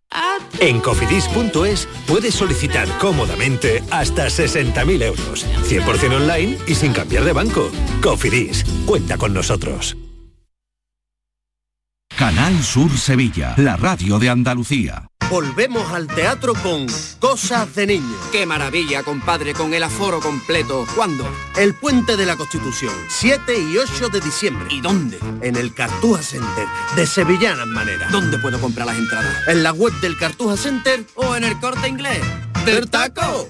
En cofidis.es puedes solicitar cómodamente hasta 60.000 euros, 100% online y sin cambiar de banco. Cofidis, cuenta con nosotros. Canal Sur Sevilla, la radio de Andalucía. Volvemos al teatro con Cosas de Niños. ¡Qué maravilla, compadre, con el aforo completo! ¿Cuándo? El Puente de la Constitución, 7 y 8 de diciembre. ¿Y dónde? En el Cartuja Center, de Sevillanas Manera. ¿Dónde puedo comprar las entradas? En la web del Cartuja Center o en el corte inglés. ¡Del taco!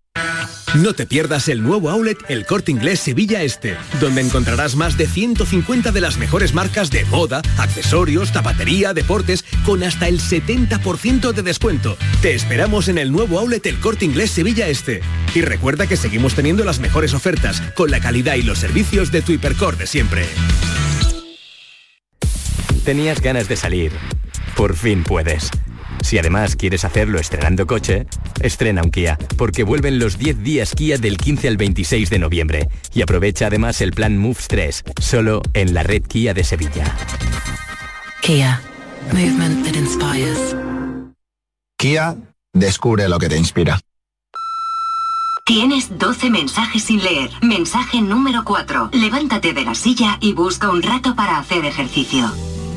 No te pierdas el nuevo outlet El Corte Inglés Sevilla Este, donde encontrarás más de 150 de las mejores marcas de moda, accesorios, zapatería, deportes, con hasta el 70% de descuento. Te esperamos en el nuevo outlet El Corte Inglés Sevilla Este. Y recuerda que seguimos teniendo las mejores ofertas, con la calidad y los servicios de tu hipercor de siempre. Tenías ganas de salir. Por fin puedes. Si además quieres hacerlo estrenando coche, estrena un Kia, porque vuelven los 10 días Kia del 15 al 26 de noviembre. Y aprovecha además el plan Moves 3, solo en la red Kia de Sevilla. Kia. Movement that inspires. Kia, descubre lo que te inspira. Tienes 12 mensajes sin leer. Mensaje número 4. Levántate de la silla y busca un rato para hacer ejercicio.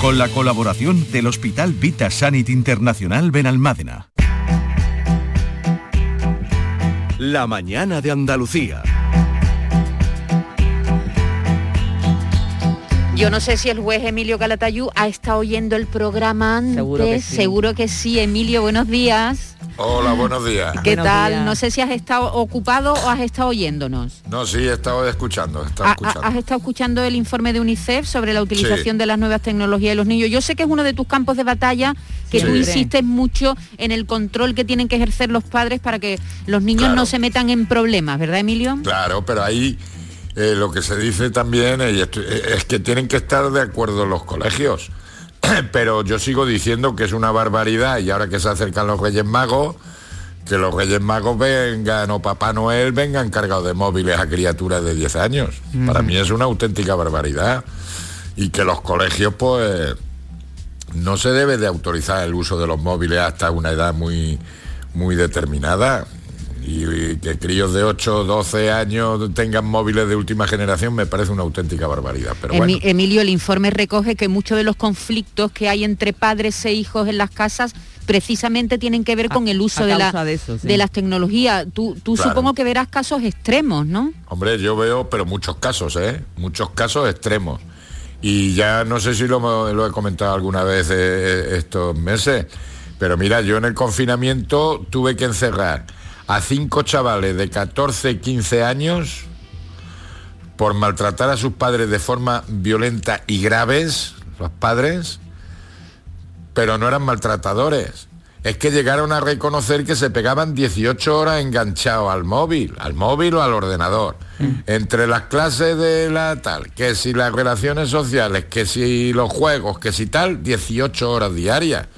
con la colaboración del Hospital Vita Sanit Internacional Benalmádena. La mañana de Andalucía. Yo no sé si el juez Emilio Calatayú ha estado oyendo el programa antes. Seguro que sí. Seguro que sí. Emilio, buenos días. Hola, buenos días. ¿Qué buenos tal? Días. No sé si has estado ocupado o has estado oyéndonos. No, sí, he estado escuchando. He estado escuchando. ¿Has estado escuchando el informe de UNICEF sobre la utilización sí. de las nuevas tecnologías de los niños? Yo sé que es uno de tus campos de batalla, que sí. tú insistes mucho en el control que tienen que ejercer los padres para que los niños claro. no se metan en problemas, ¿verdad, Emilio? Claro, pero ahí eh, lo que se dice también es, es que tienen que estar de acuerdo los colegios. Pero yo sigo diciendo que es una barbaridad y ahora que se acercan los Reyes Magos, que los Reyes Magos vengan o Papá Noel vengan cargados de móviles a criaturas de 10 años. Mm. Para mí es una auténtica barbaridad. Y que los colegios, pues, no se debe de autorizar el uso de los móviles hasta una edad muy, muy determinada y, que críos de 8 12 años tengan móviles de última generación me parece una auténtica barbaridad. Pero bueno. Emilio, el informe recoge que muchos de los conflictos que hay entre padres e hijos en las casas precisamente tienen que ver con el uso de, la, de, eso, sí. de, las tecnologías. Tú, tú claro. supongo que verás casos extremos, ¿no? Hombre, yo veo, pero muchos casos, ¿eh? Muchos casos extremos. Y ya no sé si lo, lo he comentado alguna vez eh, eh, estos meses, pero mira, yo en el confinamiento tuve que encerrar a cinco chavales de 14, 15 años por maltratar a sus padres de forma violenta y graves, los padres, pero no eran maltratadores. Es que llegaron a reconocer que se pegaban 18 horas enganchados al móvil, al móvil o al ordenador. Entre las clases de la tal, que si las relaciones sociales, que si los juegos, que si tal, 18 horas diarias.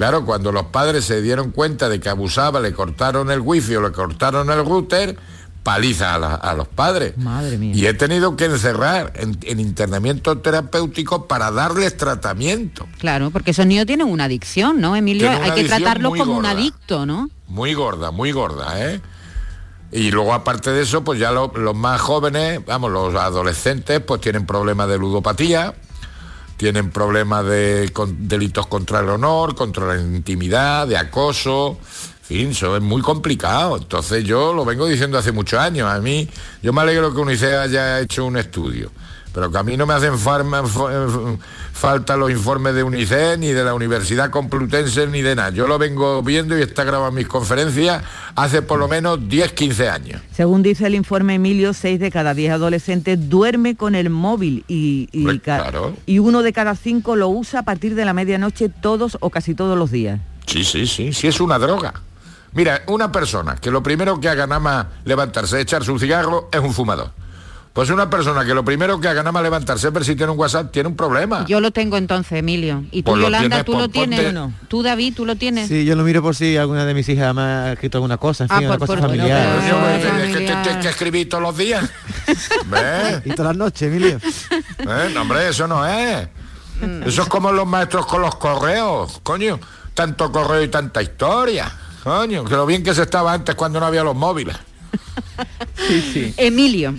Claro, cuando los padres se dieron cuenta de que abusaba, le cortaron el wifi o le cortaron el router, paliza a, la- a los padres. Madre mía. Y he tenido que encerrar en, en internamiento terapéutico para darles tratamiento. Claro, porque esos niños tienen una adicción, ¿no, Emilio? Hay que tratarlos como un adicto, ¿no? Muy gorda, muy gorda, ¿eh? Y luego aparte de eso, pues ya lo- los más jóvenes, vamos, los adolescentes, pues tienen problemas de ludopatía, tienen problemas de delitos contra el honor, contra la intimidad, de acoso. En fin, eso es muy complicado. Entonces yo lo vengo diciendo hace muchos años. A mí, yo me alegro que UNICEF haya hecho un estudio. Pero que a mí no me hacen farma- eh, falta los informes de UNICEF, ni de la Universidad Complutense, ni de nada. Yo lo vengo viendo y está grabado en mis conferencias hace por lo menos 10, 15 años. Según dice el informe Emilio, 6 de cada 10 adolescentes duerme con el móvil y, claro. y uno de cada cinco lo usa a partir de la medianoche todos o casi todos los días. Sí, sí, sí, sí es una droga. Mira, una persona que lo primero que haga nada más levantarse, echarse un cigarro, es un fumador. Pues una persona que lo primero que haga nada más levantarse, ver si tiene un WhatsApp, tiene un problema. Yo lo tengo entonces, Emilio. ¿Y tú, Pues Yolanda, tienes, tú lo pues ponte- tienes? No. ¿Tú, David, tú lo tienes? Sí, yo lo miro por si alguna de mis hijas me ha escrito alguna cosa, en Ah, fin, una por- cosa por- familiar. bueno, pero- Es que te tienes que escribir todos los días. ¿Ves? Y todas las noches, Emilio. ¿Eh? No, hombre, eso no es. Eso es como los maestros con los correos, coño. Tanto correo y tanta historia. Coño, que lo bien que se estaba antes cuando no había los móviles. Emilio,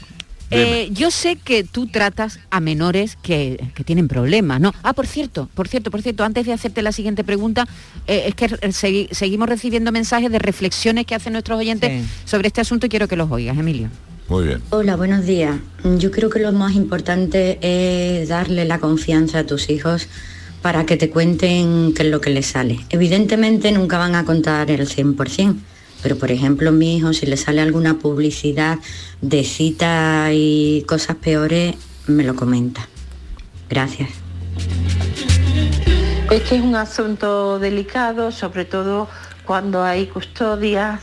eh, yo sé que tú tratas a menores que, que tienen problemas, ¿no? Ah, por cierto, por cierto, por cierto, antes de hacerte la siguiente pregunta, eh, es que eh, segui- seguimos recibiendo mensajes de reflexiones que hacen nuestros oyentes sobre este asunto y quiero que los oigas, Emilio. Muy bien. Hola, buenos días. Yo creo que lo más importante es darle la confianza a tus hijos para que te cuenten qué es lo que les sale. Evidentemente nunca van a contar el 100%, pero por ejemplo mi hijo si le sale alguna publicidad de cita y cosas peores, me lo comenta. Gracias. Es que es un asunto delicado, sobre todo cuando hay custodias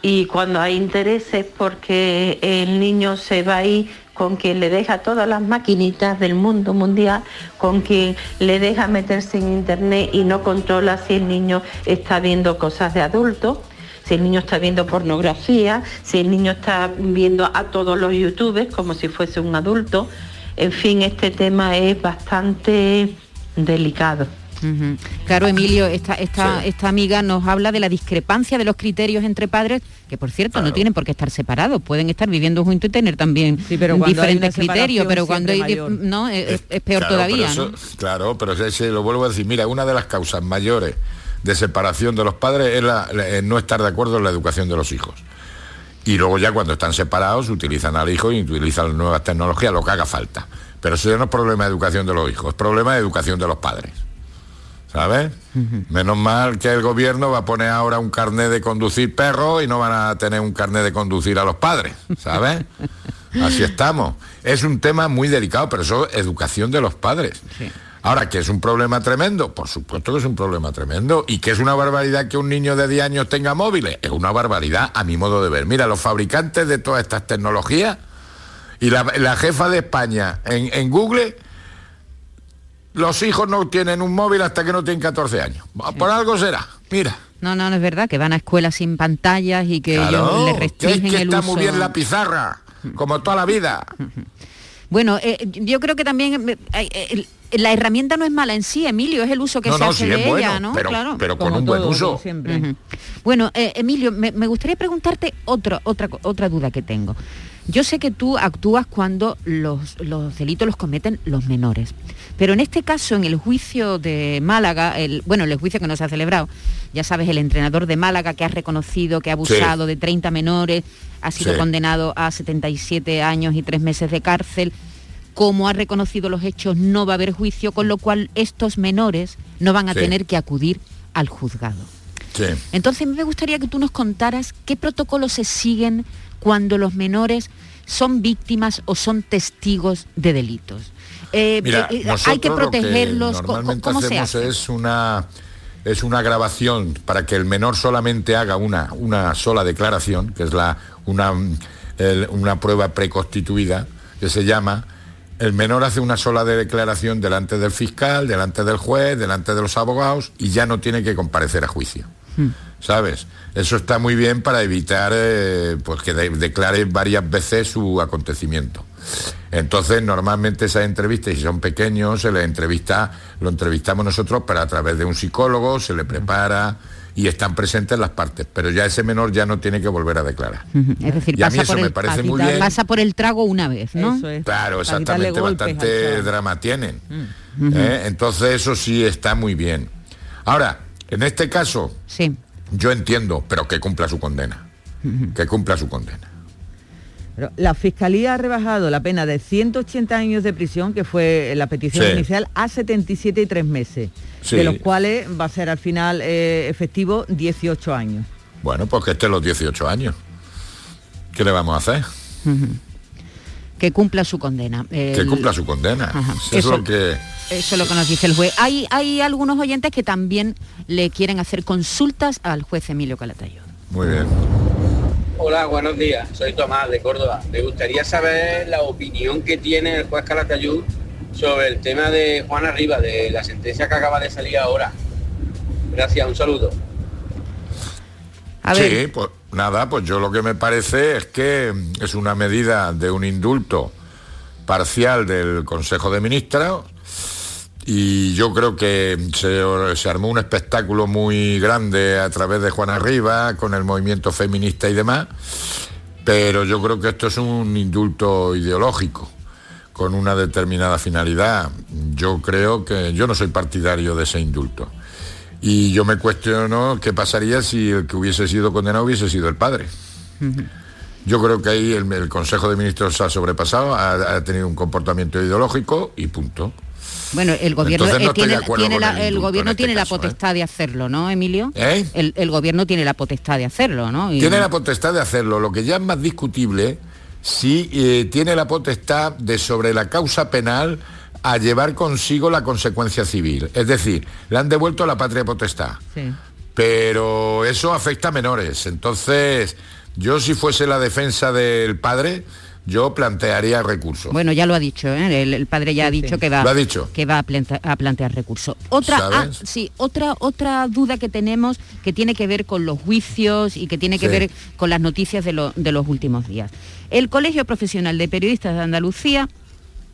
y cuando hay intereses, porque el niño se va ahí con quien le deja todas las maquinitas del mundo mundial, con quien le deja meterse en internet y no controla si el niño está viendo cosas de adultos, si el niño está viendo pornografía, si el niño está viendo a todos los youtubers como si fuese un adulto. En fin, este tema es bastante delicado. Claro, Emilio, esta, esta, esta amiga nos habla de la discrepancia de los criterios entre padres, que por cierto no tienen por qué estar separados, pueden estar viviendo juntos y tener también pero diferentes criterios, pero cuando hay mayor. no es, es peor Claro, todavía, pero ¿no? eso- Claro, pero ese lo vuelvo a decir. Mira, una de las causas mayores de separación de los padres es la- el no estar de acuerdo en la educación de los hijos. Y luego ya cuando están separados utilizan al hijo y utilizan las nuevas tecnologías, lo que haga falta. Pero eso ya no es problema de educación de los hijos, es problema de educación de los padres. ¿Sabes? Menos mal que el gobierno va a poner ahora un carnet de conducir perros y no van a tener un carnet de conducir a los padres, ¿sabes? Así estamos. Es un tema muy delicado, pero eso es educación de los padres. Ahora, que es un problema tremendo, por supuesto que es un problema tremendo. Y que es una barbaridad que un niño de 10 años tenga móviles, es una barbaridad a mi modo de ver. Mira, los fabricantes de todas estas tecnologías y la, la jefa de España en, en Google, los hijos no tienen un móvil hasta que no tienen 14 años. Por algo será. Mira. No, no, no es verdad, que van a escuelas sin pantallas y que ellos Claro, les que es restringen que el está uso. muy bien la pizarra, como toda la vida. Bueno, eh, yo creo que también eh, eh, la herramienta no es mala en sí, Emilio, es el uso que No, se no, hace sí de es ella, bueno, ¿no? pero- claro. pero con Como un buen todo, uso. Bueno, eh, Emilio, me, me gustaría preguntarte otra, otra, otra duda que tengo. Yo sé que tú actúas cuando los, los delitos los cometen los menores, pero en este caso, en el juicio de Málaga, el, bueno, el juicio que no se ha celebrado, ya sabes, el entrenador de Málaga que ha reconocido que ha abusado de 30 menores, ha sido Sí. condenado a 77 años y tres meses de cárcel. como ha reconocido los hechos, no va a haber juicio, con lo cual estos menores no van a Sí. tener que acudir al juzgado. Entonces me gustaría que tú nos contaras qué protocolos se siguen cuando los menores son víctimas o son testigos de delitos. Eh, Mira, eh, hay que lo protegerlos. normalmente ¿Cómo se hacemos hace? es una es una grabación para que el menor solamente haga una una sola declaración, que es la una el- una prueba preconstituida que se llama el menor hace una sola declaración delante del fiscal, delante del juez, delante de los abogados y ya no tiene que comparecer a juicio. ¿sabes? Eso está muy bien para evitar eh, pues que de- declare varias veces su acontecimiento. Entonces, normalmente esas entrevistas, si son pequeños, se les entrevista, lo entrevistamos nosotros, pero a través de un psicólogo, se le prepara y están presentes las partes. Pero ya ese menor ya no tiene que volver a declarar. Es decir, Y a mí eso por me el, parece muy bien. pasa por el trago una vez, ¿no? Claro, exactamente, bastante drama tienen. Ujú. ¿eh? Entonces eso sí está muy bien. Ahora, en este caso, Sí. yo entiendo, pero que cumpla su condena. Que cumpla su condena. La Fiscalía ha rebajado la pena de 180 años de prisión, que fue la petición Sí. inicial, a 77 y 3 meses, Sí. de los cuales va a ser al final eh, efectivo 18 años. Bueno, pues que esté los 18 años. ¿Qué le vamos a hacer? Que cumpla su condena. Que cumpla su condena. Eso es lo que... Eso es lo que nos dice el juez. Hay, hay algunos oyentes que también le quieren hacer consultas al juez Emilio Calatayud. Muy bien. Hola, buenos días. Soy Tomás de Córdoba. Me gustaría saber la opinión que tiene el juez Calatayud sobre el tema de Juan Arriba, de la sentencia que acaba de salir ahora. Gracias, un saludo. sí, pues nada, pues yo lo que me parece es que es una medida de un indulto parcial del Consejo de Ministros y yo creo que se, se armó un espectáculo muy grande a través de Juan Arriba con el movimiento feminista y demás, pero yo creo que esto es un indulto ideológico con una determinada finalidad. Yo creo que yo no soy partidario de ese indulto. Y yo me cuestiono qué pasaría si el que hubiese sido condenado hubiese sido el padre. Yo creo que ahí el, el Consejo de Ministros se ha sobrepasado, ha, ha tenido un comportamiento ideológico y punto. Bueno, el gobierno Entonces no estoy de tiene, la, el gobierno en este tiene caso, la potestad de hacerlo, ¿no, Emilio? ¿Eh? El, el gobierno tiene la potestad de hacerlo, ¿no? Y- Tiene la potestad de hacerlo. Lo que ya es más discutible, si eh, tiene la potestad de sobre la causa penal a llevar consigo la consecuencia civil. Es decir, le han devuelto la patria potestad. Sí. pero eso afecta a menores. Entonces, yo si fuese la defensa del padre, yo plantearía recurso. Bueno, ya lo ha dicho, ¿eh? el, el padre ya ha dicho que va, Lo ha dicho. que va a, planta- a plantear recurso. Otra, ah, sí, otra, otra duda que tenemos que tiene que ver con los juicios y que tiene que Sí. ver con las noticias de, lo- de los últimos días. El Colegio Profesional de Periodistas de Andalucía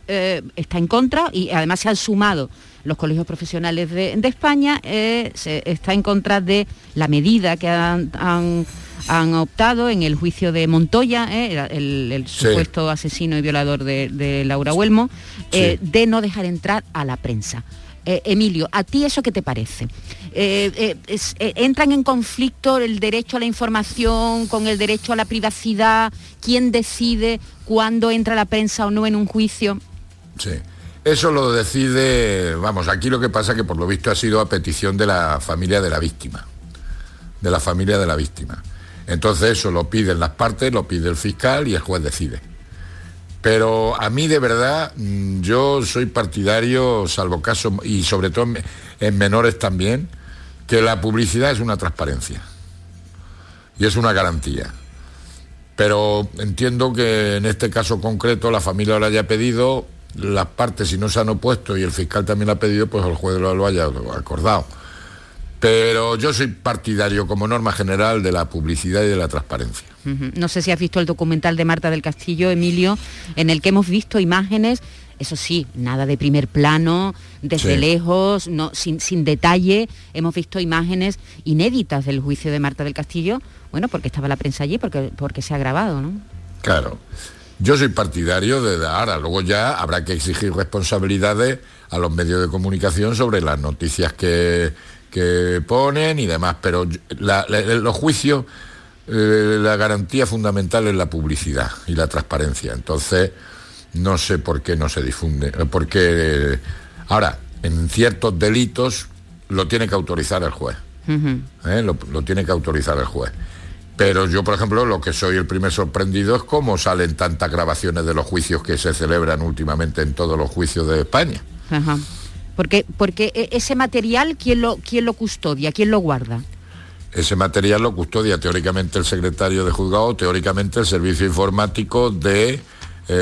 eh, está en contra y además se han sumado los colegios profesionales de, de España, eh, se- está en contra de la medida que han, han- han optado en el juicio de Montoya, eh, el, Sí. supuesto asesino y violador de, de Laura Huelmo, eh, de no dejar entrar a la prensa. Eh, Emilio, ¿a ti eso qué te parece? Eh, eh, eh, ¿Entran en conflicto el derecho a la información con el derecho a la privacidad? ¿Quién decide cuándo entra la prensa o no en un juicio? Sí. Eso lo decide, vamos, aquí lo que pasa que por lo visto ha sido a petición de la familia de la víctima, de la familia de la víctima. Entonces eso lo piden las partes, lo pide el fiscal y el juez decide. Pero a mí de verdad, mm, yo soy partidario, salvo caso, y sobre todo en, en menores también, que la publicidad es una transparencia y es una garantía. Pero entiendo que en este caso concreto la familia lo haya pedido, las partes si no se han opuesto y el fiscal también lo ha pedido, pues el juez lo, lo haya acordado. Pero yo soy partidario como norma general de la publicidad y de la transparencia. No sé si has visto el documental de Marta del Castillo, Emilio, en el que hemos visto imágenes, eso sí, nada de primer plano, desde Sí. lejos, no, sin, sin detalle, hemos visto imágenes inéditas del juicio de Marta del Castillo, bueno, porque estaba la prensa allí, porque, porque se ha grabado, ¿no? Claro. Yo soy partidario de dar, ahora luego ya habrá que exigir responsabilidades a los medios de comunicación sobre las noticias que, que ponen y demás, pero yo- la- la- los juicios, eh, la garantía fundamental es la publicidad y la transparencia. Entonces, no sé por qué no se difunde. eh, Porque ahora, en ciertos delitos lo tiene que autorizar el juez. ¿eh? lo, lo tiene que autorizar el juez. Pero yo, por ejemplo, lo que soy el primer sorprendido es cómo salen tantas grabaciones de los juicios que se celebran últimamente en todos los juicios de España. Ajá. Porque, porque e- ese material, ¿quién lo, ¿quién lo custodia? ¿Quién lo guarda? Ese material lo custodia teóricamente el secretario de juzgado, teóricamente el servicio informático de, eh,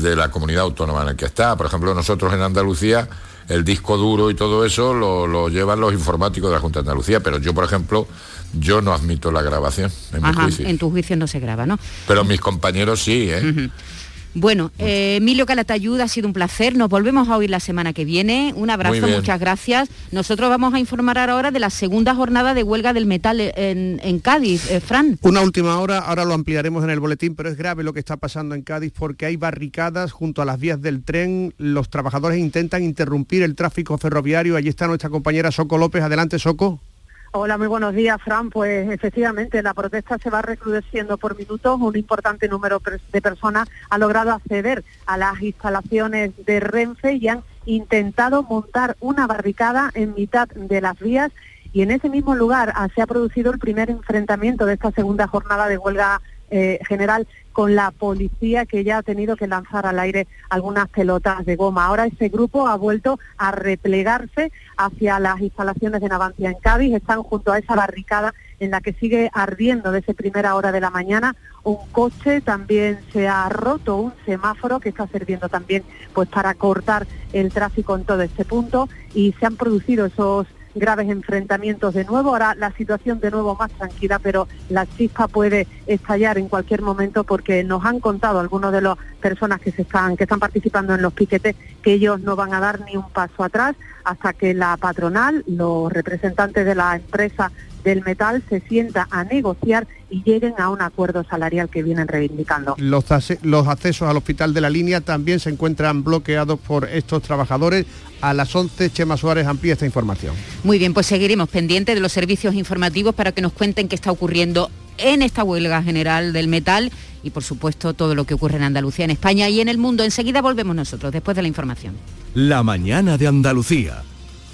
de la comunidad autónoma en la que está. Por ejemplo, nosotros en Andalucía, el disco duro y todo eso lo, lo llevan los informáticos de la Junta de Andalucía, pero yo, por ejemplo, yo no admito la grabación en mi juicio. en tu juicio no se graba, ¿no? Pero mis compañeros sí, ¿eh? Bueno, eh, Emilio Calatayud, ha sido un placer. Nos volvemos a oír la semana que viene. Un abrazo, muchas gracias. Nosotros vamos a informar ahora de la segunda jornada de huelga del metal en, en Cádiz. Eh, Fran. Una última hora, ahora lo ampliaremos en el boletín, pero es grave lo que está pasando en Cádiz porque hay barricadas junto a las vías del tren. Los trabajadores intentan interrumpir el tráfico ferroviario. Allí está nuestra compañera Soco López. Adelante, Soco. Hola, muy buenos días, Fran. Pues efectivamente, la protesta se va recrudeciendo por minutos. Un importante número de personas ha logrado acceder a las instalaciones de Renfe y han intentado montar una barricada en mitad de las vías. Y en ese mismo lugar ah, se ha producido el primer enfrentamiento de esta segunda jornada de huelga eh, general con la policía que ya ha tenido que lanzar al aire algunas pelotas de goma. Ahora ese grupo ha vuelto a replegarse hacia las instalaciones de Navancia en Cádiz. Están junto a esa barricada en la que sigue ardiendo desde primera hora de la mañana un coche, también se ha roto un semáforo que está sirviendo también pues para cortar el tráfico en todo este punto y se han producido esos graves enfrentamientos de nuevo. Ahora la situación de nuevo más tranquila, pero la chispa puede estallar en cualquier momento porque nos han contado algunos de las personas que están que están participando en los piquetes que ellos no van a dar ni un paso atrás hasta que la patronal, los representantes de la empresa del metal se sienta a negociar y lleguen a un acuerdo salarial que vienen reivindicando. Los, los accesos al hospital de la línea también se encuentran bloqueados por estos trabajadores. A las 11, Chema Suárez amplía esta información. Muy bien, pues seguiremos pendientes de los servicios informativos para que nos cuenten qué está ocurriendo en esta huelga general del metal y por supuesto todo lo que ocurre en Andalucía, en España y en el mundo. Enseguida volvemos nosotros después de la información. La mañana de Andalucía.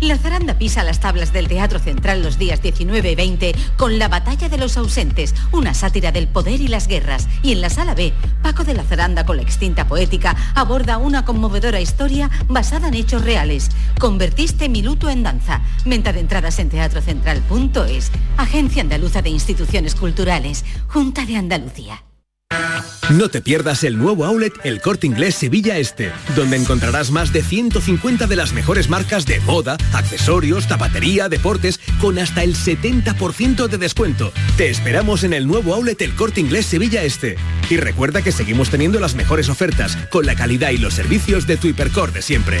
La zaranda pisa las tablas del Teatro Central los días 19 y 20 con La Batalla de los Ausentes, una sátira del poder y las guerras. Y en la sala B, Paco de la Zaranda con la extinta poética aborda una conmovedora historia basada en hechos reales. Convertiste mi luto en danza. Venta de entradas en teatrocentral.es. Agencia Andaluza de Instituciones Culturales. Junta de Andalucía. No te pierdas el nuevo outlet El Corte Inglés Sevilla Este, donde encontrarás más de 150 de las mejores marcas de moda, accesorios, zapatería, deportes, con hasta el 70% de descuento. Te esperamos en el nuevo outlet El Corte Inglés Sevilla Este. Y recuerda que seguimos teniendo las mejores ofertas, con la calidad y los servicios de tu hipercor de siempre.